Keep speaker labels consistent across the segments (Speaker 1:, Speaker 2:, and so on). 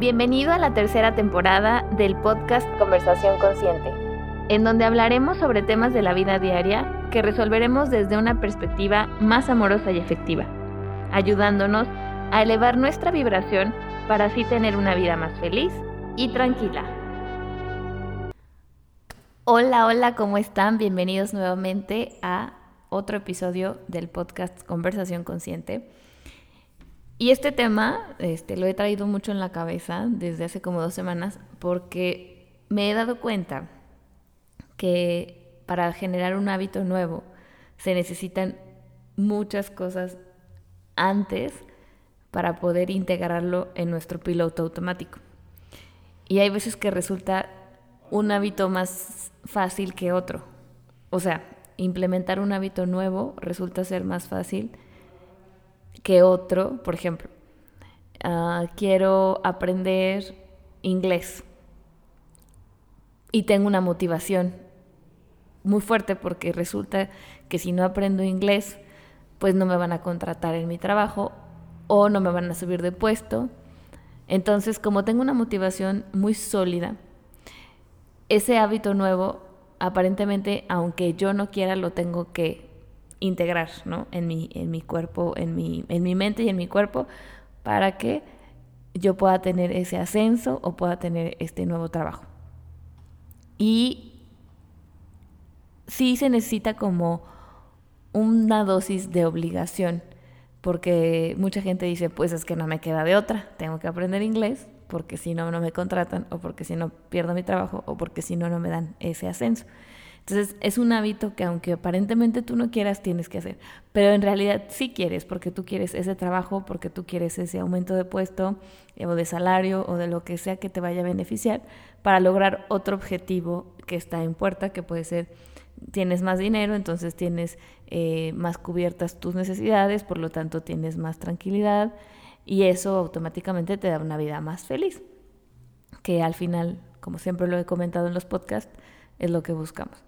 Speaker 1: Bienvenido a la tercera temporada del podcast Conversación Consciente, en donde hablaremos sobre temas de la vida diaria que resolveremos desde una perspectiva más amorosa y efectiva, ayudándonos a elevar nuestra vibración para así tener una vida más feliz y tranquila. Hola, hola, ¿cómo están? Bienvenidos nuevamente a otro episodio del podcast Conversación Consciente. Y este tema este, lo he traído mucho en la cabeza desde hace como dos semanas porque me he dado cuenta que para generar un hábito nuevo se necesitan muchas cosas antes para poder integrarlo en nuestro piloto automático. Y hay veces que resulta un hábito más fácil que otro. O sea, implementar un hábito nuevo resulta ser más fácil que otro, por ejemplo, ah, quiero aprender inglés y tengo una motivación muy fuerte porque resulta que si no aprendo inglés, pues no me van a contratar en mi trabajo o no me van a subir de puesto. Entonces, como tengo una motivación muy sólida, ese hábito nuevo, aparentemente, aunque yo no quiera, lo tengo que integrar ¿no? en, mi, en mi cuerpo, en mi, en mi mente y en mi cuerpo, para que yo pueda tener ese ascenso o pueda tener este nuevo trabajo. Y sí se necesita como una dosis de obligación, porque mucha gente dice, pues es que no me queda de otra, tengo que aprender inglés, porque si no, no me contratan, o porque si no, pierdo mi trabajo, o porque si no, no me dan ese ascenso. Entonces es un hábito que aunque aparentemente tú no quieras, tienes que hacer. Pero en realidad sí quieres, porque tú quieres ese trabajo, porque tú quieres ese aumento de puesto eh, o de salario o de lo que sea que te vaya a beneficiar para lograr otro objetivo que está en puerta, que puede ser tienes más dinero, entonces tienes eh, más cubiertas tus necesidades, por lo tanto tienes más tranquilidad y eso automáticamente te da una vida más feliz, que al final, como siempre lo he comentado en los podcasts, es lo que buscamos.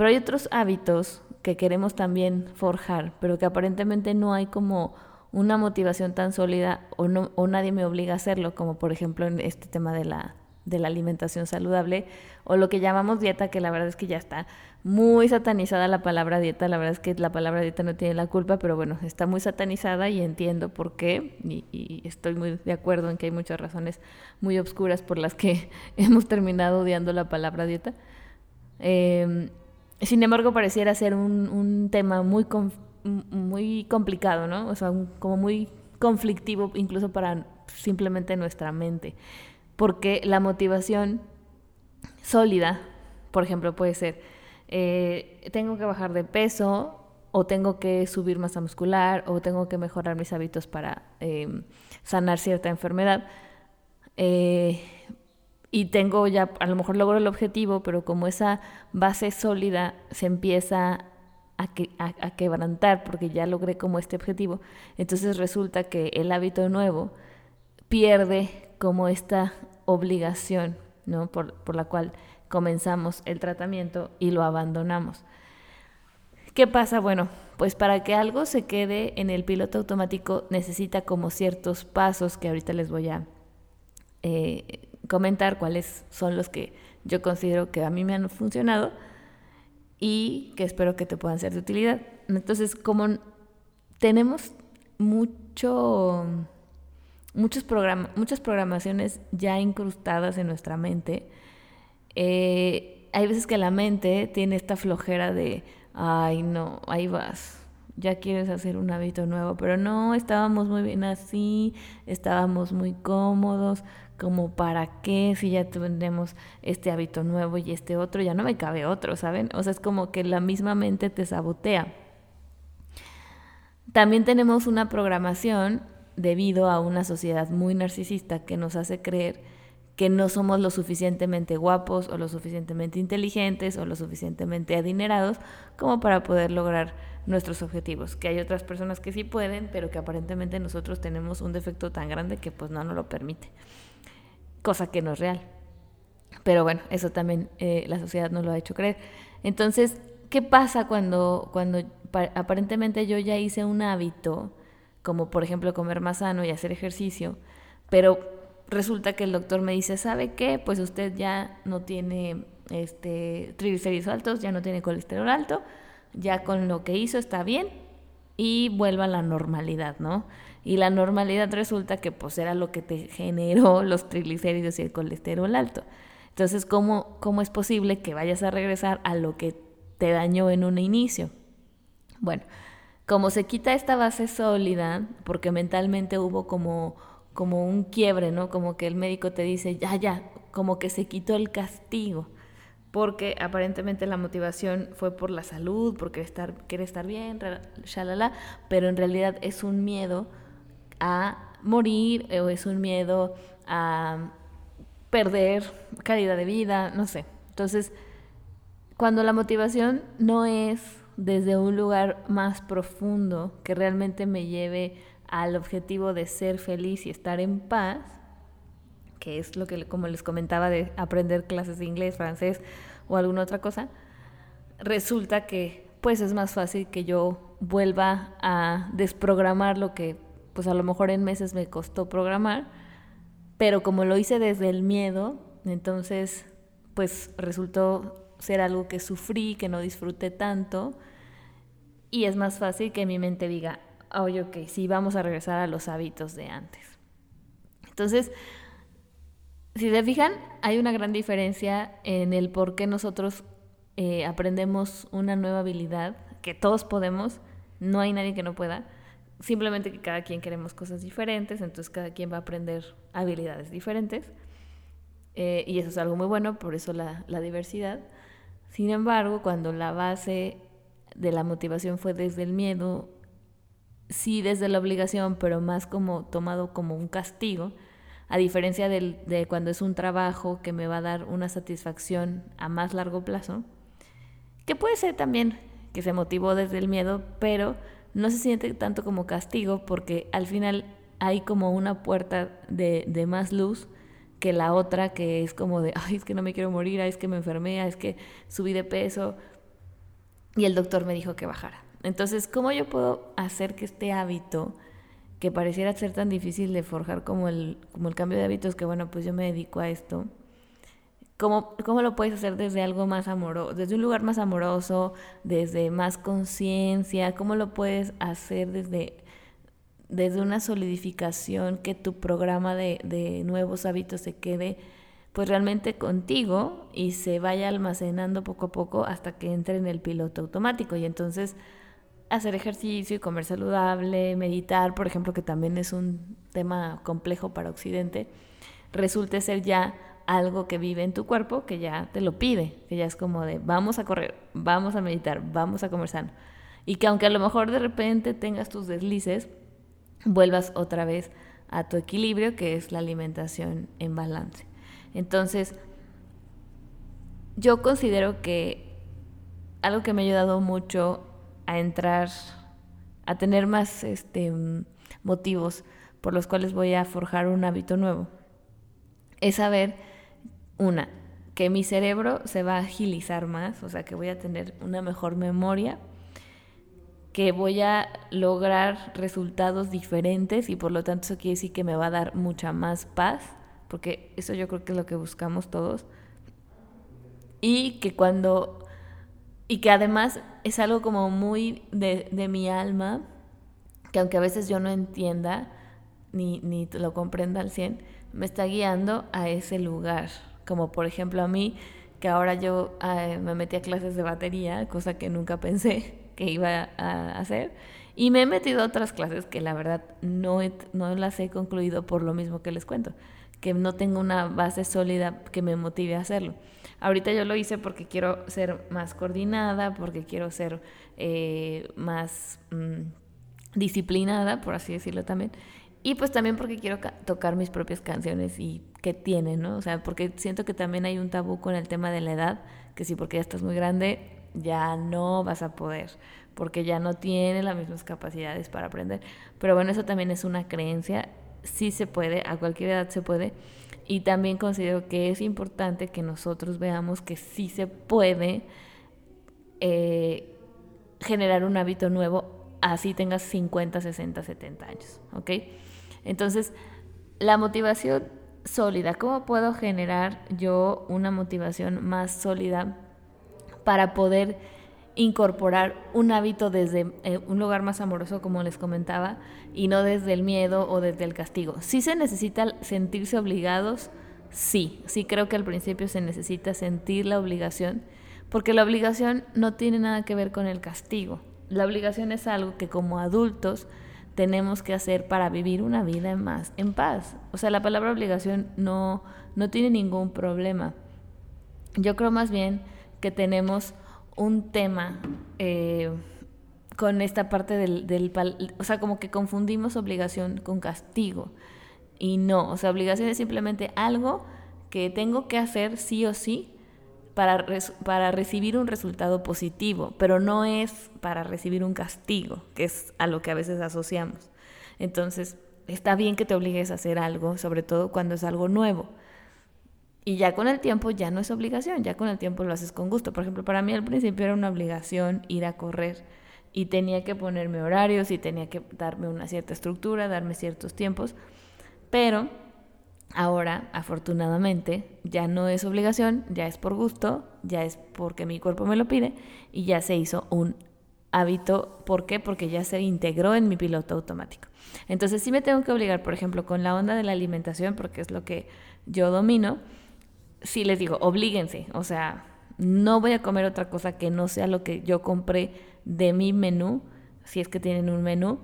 Speaker 1: Pero hay otros hábitos que queremos también forjar, pero que aparentemente no hay como una motivación tan sólida o, no, o nadie me obliga a hacerlo, como por ejemplo en este tema de la, de la alimentación saludable o lo que llamamos dieta, que la verdad es que ya está muy satanizada la palabra dieta, la verdad es que la palabra dieta no tiene la culpa, pero bueno, está muy satanizada y entiendo por qué y, estoy muy de acuerdo en que hay muchas razones muy obscuras por las que hemos terminado odiando la palabra dieta. Eh, sin embargo, pareciera ser un, un tema muy, muy complicado, ¿no? O sea, como muy conflictivo incluso para simplemente nuestra mente. Porque la motivación sólida, por ejemplo, puede ser, eh, tengo que bajar de peso o tengo que subir masa muscular o tengo que mejorar mis hábitos para eh, sanar cierta enfermedad. Eh, y tengo ya, a lo mejor logro el objetivo, pero como esa base sólida se empieza a, que, a, quebrantar porque ya logré como este objetivo, entonces resulta que el hábito nuevo pierde como esta obligación, ¿no? Por, por la cual comenzamos el tratamiento y lo abandonamos. ¿Qué pasa? Bueno, pues para que algo se quede en el piloto automático necesita como ciertos pasos que ahorita les voy a eh, comentar cuáles son los que yo considero que a mí me han funcionado y que espero que te puedan ser de utilidad. Entonces, como tenemos mucho, muchos muchas programaciones ya incrustadas en nuestra mente, eh, hay veces que la mente tiene esta flojera de, ay no, ahí vas, ya quieres hacer un hábito nuevo, pero no, estábamos muy bien así, estábamos muy cómodos, como para qué si ya tenemos este hábito nuevo y este otro, ya no me cabe otro, ¿saben? O sea, es como que la misma mente te sabotea. También tenemos una programación debido a una sociedad muy narcisista que nos hace creer que no somos lo suficientemente guapos o lo suficientemente inteligentes o lo suficientemente adinerados como para poder lograr nuestros objetivos, que hay otras personas que sí pueden, pero que aparentemente nosotros tenemos un defecto tan grande que pues no nos lo permite cosa que no es real. Pero bueno, eso también eh, la sociedad nos lo ha hecho creer. Entonces, ¿qué pasa cuando, cuando aparentemente yo ya hice un hábito, como por ejemplo comer más sano y hacer ejercicio, pero resulta que el doctor me dice, ¿sabe qué? Pues usted ya no tiene este, triglicéridos altos, ya no tiene colesterol alto, ya con lo que hizo está bien y vuelva a la normalidad, ¿no? Y la normalidad resulta que pues era lo que te generó los triglicéridos y el colesterol alto. Entonces, ¿cómo, cómo es posible que vayas a regresar a lo que te dañó en un inicio? Bueno, como se quita esta base sólida, porque mentalmente hubo como como un quiebre, ¿no? Como que el médico te dice, ya, ya, como que se quitó el castigo, porque aparentemente la motivación fue por la salud, porque estar, quiere estar bien, shalala, pero en realidad es un miedo a morir o es un miedo a perder calidad de vida, no sé. Entonces, cuando la motivación no es desde un lugar más profundo que realmente me lleve al objetivo de ser feliz y estar en paz, que es lo que, como les comentaba, de aprender clases de inglés, francés o alguna otra cosa, resulta que pues es más fácil que yo vuelva a desprogramar lo que pues a lo mejor en meses me costó programar, pero como lo hice desde el miedo, entonces pues resultó ser algo que sufrí, que no disfruté tanto, y es más fácil que mi mente diga, oye, ok, sí, vamos a regresar a los hábitos de antes. Entonces, si se fijan, hay una gran diferencia en el por qué nosotros eh, aprendemos una nueva habilidad, que todos podemos, no hay nadie que no pueda, simplemente que cada quien queremos cosas diferentes, entonces cada quien va a aprender habilidades diferentes, eh, y eso es algo muy bueno, por eso la, la diversidad. Sin embargo, cuando la base de la motivación fue desde el miedo, sí desde la obligación, pero más como tomado como un castigo, a diferencia de cuando es un trabajo que me va a dar una satisfacción a más largo plazo, que puede ser también que se motivó desde el miedo, pero no se siente tanto como castigo porque al final hay como una puerta de, de más luz que la otra que es como de, ay, es que no me quiero morir, ay, es que me enfermé, ay, es que subí de peso y el doctor me dijo que bajara. Entonces, ¿cómo yo puedo hacer que este hábito, que pareciera ser tan difícil de forjar como el, como el cambio de hábitos, que bueno, pues yo me dedico a esto, ¿cómo, cómo lo puedes hacer desde algo más amoroso, desde un lugar más amoroso, desde más conciencia? ¿Cómo lo puedes hacer desde, desde una solidificación que tu programa de, de nuevos hábitos se quede pues realmente contigo y se vaya almacenando poco a poco hasta que entre en el piloto automático y entonces hacer ejercicio y comer saludable, meditar, por ejemplo, que también es un tema complejo para Occidente, resulte ser ya algo que vive en tu cuerpo, que ya te lo pide, que ya es como de vamos a correr, vamos a meditar, vamos a comer sano. Y que aunque a lo mejor de repente tengas tus deslices, vuelvas otra vez a tu equilibrio, que es la alimentación en balance. Entonces, yo considero que algo que me ha ayudado mucho a entrar, a tener más este, motivos por los cuales voy a forjar un hábito nuevo. Es saber, una, que mi cerebro se va a agilizar más, o sea, que voy a tener una mejor memoria, que voy a lograr resultados diferentes y por lo tanto eso quiere decir que me va a dar mucha más paz, porque eso yo creo que es lo que buscamos todos. Y que cuando y que además es algo como muy de, de, mi alma, que aunque a veces yo no entienda ni, ni lo comprenda al 100, me está guiando a ese lugar. Como por ejemplo a mí, que ahora yo eh, me metí a clases de batería, cosa que nunca pensé que iba a hacer. Y me he metido a otras clases que la verdad no, no las he concluido por lo mismo que les cuento, que no tengo una base sólida que me motive a hacerlo. Ahorita yo lo hice porque quiero ser más coordinada, porque quiero ser eh, más mm, disciplinada, por así decirlo también. Y pues también porque quiero tocar mis propias canciones y que tienen, ¿no? O sea, porque siento que también hay un tabú con el tema de la edad, que sí, porque ya estás muy grande, ya no vas a poder, porque ya no tienes las mismas capacidades para aprender. Pero bueno, eso también es una creencia, sí se puede, a cualquier edad se puede, y también considero que es importante que nosotros veamos que sí se puede eh, generar un hábito nuevo, así tengas 50, 60, 70 años, ¿ok? Entonces, la motivación sólida? ¿Cómo puedo generar yo una motivación más sólida para poder incorporar un hábito desde eh, un lugar más amoroso, como les comentaba, y no desde el miedo o desde el castigo. Si se necesita sentirse obligados, sí, sí creo que al principio se necesita sentir la obligación, porque la obligación no tiene nada que ver con el castigo. La obligación es algo que como adultos tenemos que hacer para vivir una vida más en paz. O sea, la palabra obligación no, no tiene ningún problema. Yo creo más bien que tenemos un tema eh, con esta parte del, del, o sea, como que confundimos obligación con castigo. Y no, o sea, obligación es simplemente algo que tengo que hacer sí o sí para, para recibir un resultado positivo, pero no es para recibir un castigo, que es a lo que a veces asociamos. Entonces, está bien que te obligues a hacer algo, sobre todo cuando es algo nuevo. Y ya con el tiempo ya no es obligación, ya con el tiempo lo haces con gusto. Por ejemplo, para mí al principio era una obligación ir a correr y tenía que ponerme horarios y tenía que darme una cierta estructura, darme ciertos tiempos, pero ahora afortunadamente ya no es obligación, ya es por gusto, ya es porque mi cuerpo me lo pide y ya se hizo un hábito. ¿Por qué? Porque ya se integró en mi piloto automático. Entonces sí me tengo que obligar, por ejemplo, con la onda de la alimentación, porque es lo que yo domino sí les digo, oblíguense, o sea, no voy a comer otra cosa que no sea lo que yo compré de mi menú, si es que tienen un menú,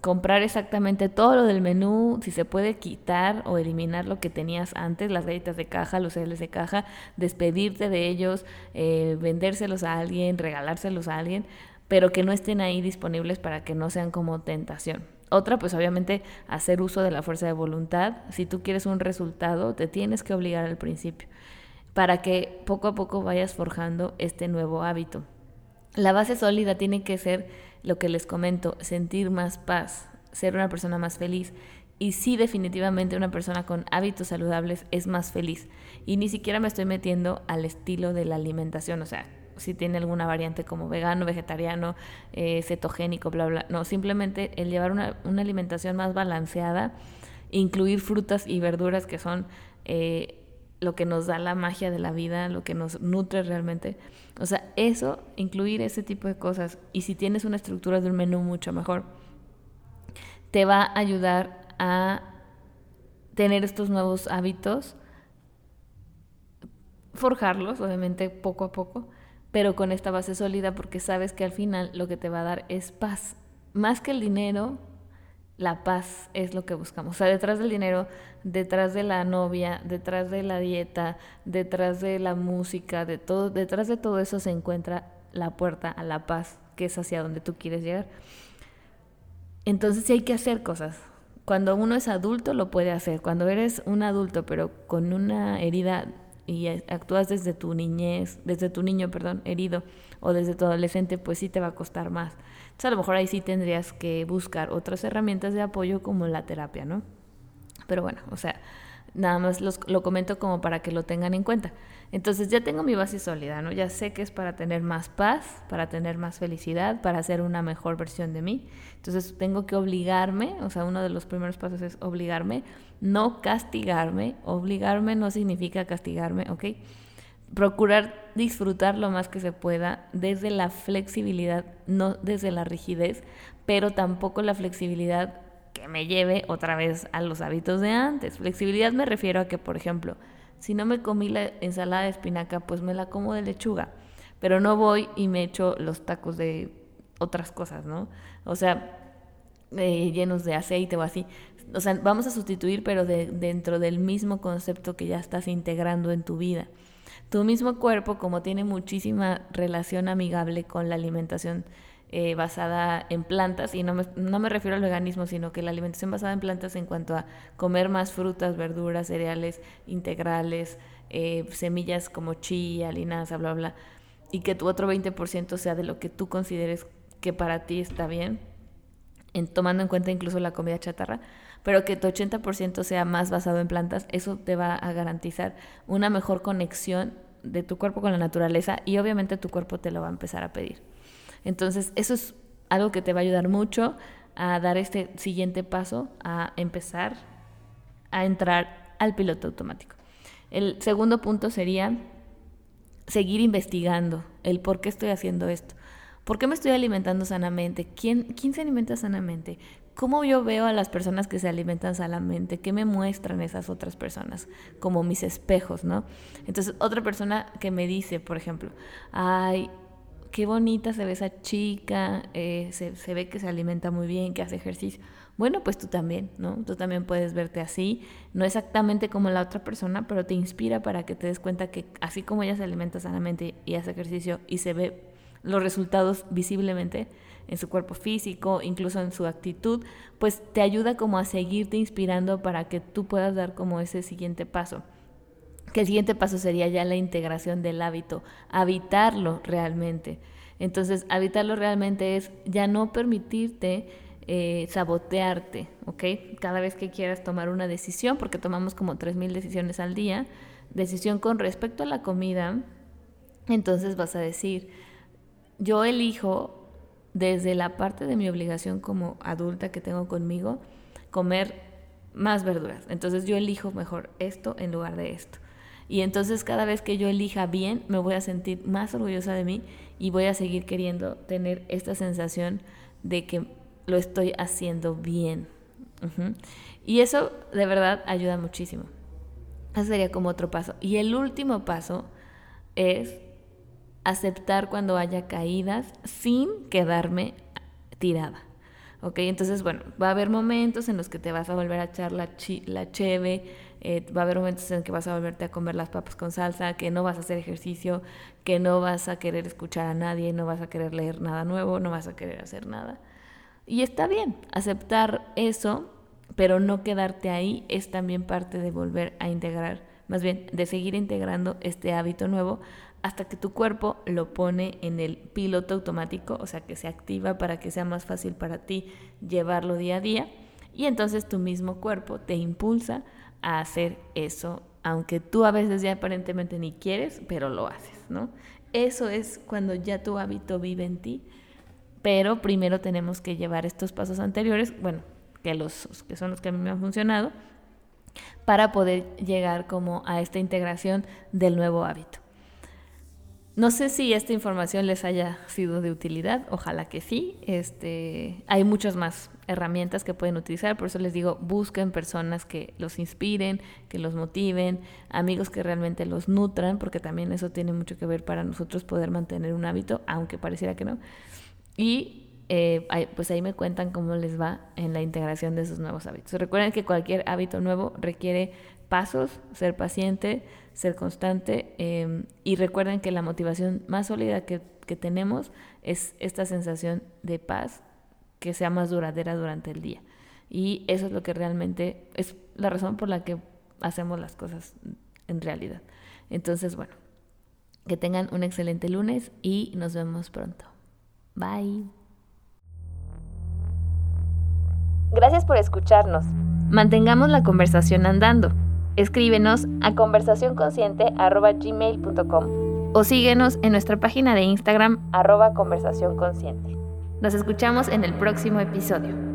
Speaker 1: comprar exactamente todo lo del menú, si se puede quitar o eliminar lo que tenías antes, las galletas de caja, los cereales de caja, despedirte de ellos, eh, vendérselos a alguien, regalárselos a alguien, pero que no estén ahí disponibles para que no sean como tentación. Otra, pues obviamente hacer uso de la fuerza de voluntad. Si tú quieres un resultado, te tienes que obligar al principio para que poco a poco vayas forjando este nuevo hábito. La base sólida tiene que ser lo que les comento, sentir más paz, ser una persona más feliz. Y sí, definitivamente una persona con hábitos saludables es más feliz. Y ni siquiera me estoy metiendo al estilo de la alimentación, o sea, si tiene alguna variante como vegano, vegetariano, eh, cetogénico, bla, bla. No, simplemente el llevar una, una, alimentación más balanceada, incluir frutas y verduras que son eh, lo que nos da la magia de la vida, lo que nos nutre realmente. O sea, eso, incluir ese tipo de cosas, y si tienes una estructura de un menú mucho mejor, te va a ayudar a tener estos nuevos hábitos, forjarlos, obviamente, poco a poco, pero con esta base sólida porque sabes que al final lo que te va a dar es paz. Más que el dinero, la paz es lo que buscamos. O sea, detrás del dinero, detrás de la novia, detrás de la dieta, detrás de la música, de todo, detrás de todo eso se encuentra la puerta a la paz, que es hacia donde tú quieres llegar. Entonces sí hay que hacer cosas. Cuando uno es adulto lo puede hacer. Cuando eres un adulto pero con una herida y actúas desde tu niñez, desde tu niño, perdón, herido, o desde tu adolescente, pues sí te va a costar más. Entonces a lo mejor ahí sí tendrías que buscar otras herramientas de apoyo como la terapia, ¿no? Pero bueno, o sea, nada más lo comento como para que lo tengan en cuenta. Entonces ya tengo mi base sólida, ¿no? Ya sé que es para tener más paz, para tener más felicidad, para ser una mejor versión de mí. Entonces tengo que obligarme, o sea, uno de los primeros pasos es obligarme, no castigarme. Obligarme no significa castigarme, ¿ok? Procurar disfrutar lo más que se pueda desde la flexibilidad, no desde la rigidez, pero tampoco la flexibilidad que me lleve otra vez a los hábitos de antes. Flexibilidad me refiero a que, por ejemplo, si no me comí la ensalada de espinaca, pues me la como de lechuga. Pero no voy y me echo los tacos de otras cosas, ¿no? O sea, eh, llenos de aceite o así. O sea, vamos a sustituir, pero de, dentro del mismo concepto que ya estás integrando en tu vida. Tu mismo cuerpo, como tiene muchísima relación amigable con la alimentación eh, basada en plantas, y no me, no me refiero al veganismo, sino que la alimentación basada en plantas en cuanto a comer más frutas, verduras, cereales integrales, eh, semillas como chía, linaza, bla, bla, y que tu otro 20% sea de lo que tú consideres que para ti está bien, en, tomando en cuenta incluso la comida chatarra, pero que tu 80% sea más basado en plantas, eso te va a garantizar una mejor conexión de tu cuerpo con la naturaleza y obviamente tu cuerpo te lo va a empezar a pedir. Entonces, eso es algo que te va a ayudar mucho a dar este siguiente paso, a empezar a entrar al piloto automático. El segundo punto sería seguir investigando el por qué estoy haciendo esto. ¿Por qué me estoy alimentando sanamente? ¿Quién, ¿Quién se alimenta sanamente? ¿Cómo yo veo a las personas que se alimentan sanamente? ¿Qué me muestran esas otras personas? Como mis espejos, ¿no? Entonces, otra persona que me dice, por ejemplo, ay, qué bonita se ve esa chica, eh, se, se, ve que se alimenta muy bien, que hace ejercicio. Bueno, pues tú también, ¿no? Tú también puedes verte así, no exactamente como la otra persona, pero te inspira para que te des cuenta que así como ella se alimenta sanamente y hace ejercicio y se ve los resultados visiblemente en su cuerpo físico, incluso en su actitud, pues te ayuda como a seguirte inspirando para que tú puedas dar como ese siguiente paso. Que el siguiente paso sería ya la integración del hábito, habitarlo realmente. Entonces, habitarlo realmente es ya no permitirte eh, sabotearte, ¿ok? Cada vez que quieras tomar una decisión, porque tomamos como 3.000 decisiones al día, decisión con respecto a la comida, entonces vas a decir, yo elijo desde la parte de mi obligación como adulta que tengo conmigo, comer más verduras. Entonces yo elijo mejor esto en lugar de esto. Y entonces cada vez que yo elija bien, me voy a sentir más orgullosa de mí y voy a seguir queriendo tener esta sensación de que lo estoy haciendo bien. Y eso de verdad ayuda muchísimo. Ese sería como otro paso. Y el último paso es aceptar cuando haya caídas sin quedarme tirada. ¿Ok? Entonces, bueno, va a haber momentos en los que te vas a volver a echar la, la cheve, eh, va a haber momentos en que vas a volverte a comer las papas con salsa, que no vas a hacer ejercicio, que no vas a querer escuchar a nadie, no vas a querer leer nada nuevo, no vas a querer hacer nada. Y está bien, aceptar eso, pero no quedarte ahí es también parte de volver a integrar, más bien de seguir integrando este hábito nuevo hasta que tu cuerpo lo pone en el piloto automático, o sea, que se activa para que sea más fácil para ti llevarlo día a día. Y entonces tu mismo cuerpo te impulsa a hacer eso, aunque tú a veces ya aparentemente ni quieres, pero lo haces, ¿no? Eso es cuando ya tu hábito vive en ti, pero primero tenemos que llevar estos pasos anteriores, bueno, que, los, que son los que a mí me han funcionado, para poder llegar como a esta integración del nuevo hábito. No sé si esta información les haya sido de utilidad, ojalá que sí. Este, hay muchas más herramientas que pueden utilizar, por eso les digo, busquen personas que los inspiren, que los motiven, amigos que realmente los nutran, porque también eso tiene mucho que ver para nosotros poder mantener un hábito, aunque pareciera que no. Y eh, pues ahí me cuentan cómo les va en la integración de esos nuevos hábitos. Recuerden que cualquier hábito nuevo requiere pasos, ser paciente, ser constante em, y recuerden que la motivación más sólida que, que tenemos es esta sensación de paz que sea más duradera durante el día. Y eso es lo que realmente es la razón por la que hacemos las cosas en realidad. Entonces, bueno, que tengan un excelente lunes y nos vemos pronto. Bye.
Speaker 2: Gracias por escucharnos. Mantengamos la conversación andando. Escríbenos a conversacionconsciente.gmail.com
Speaker 1: o síguenos en nuestra página de Instagram
Speaker 2: arroba conversacionconsciente.
Speaker 1: Nos escuchamos en el próximo episodio.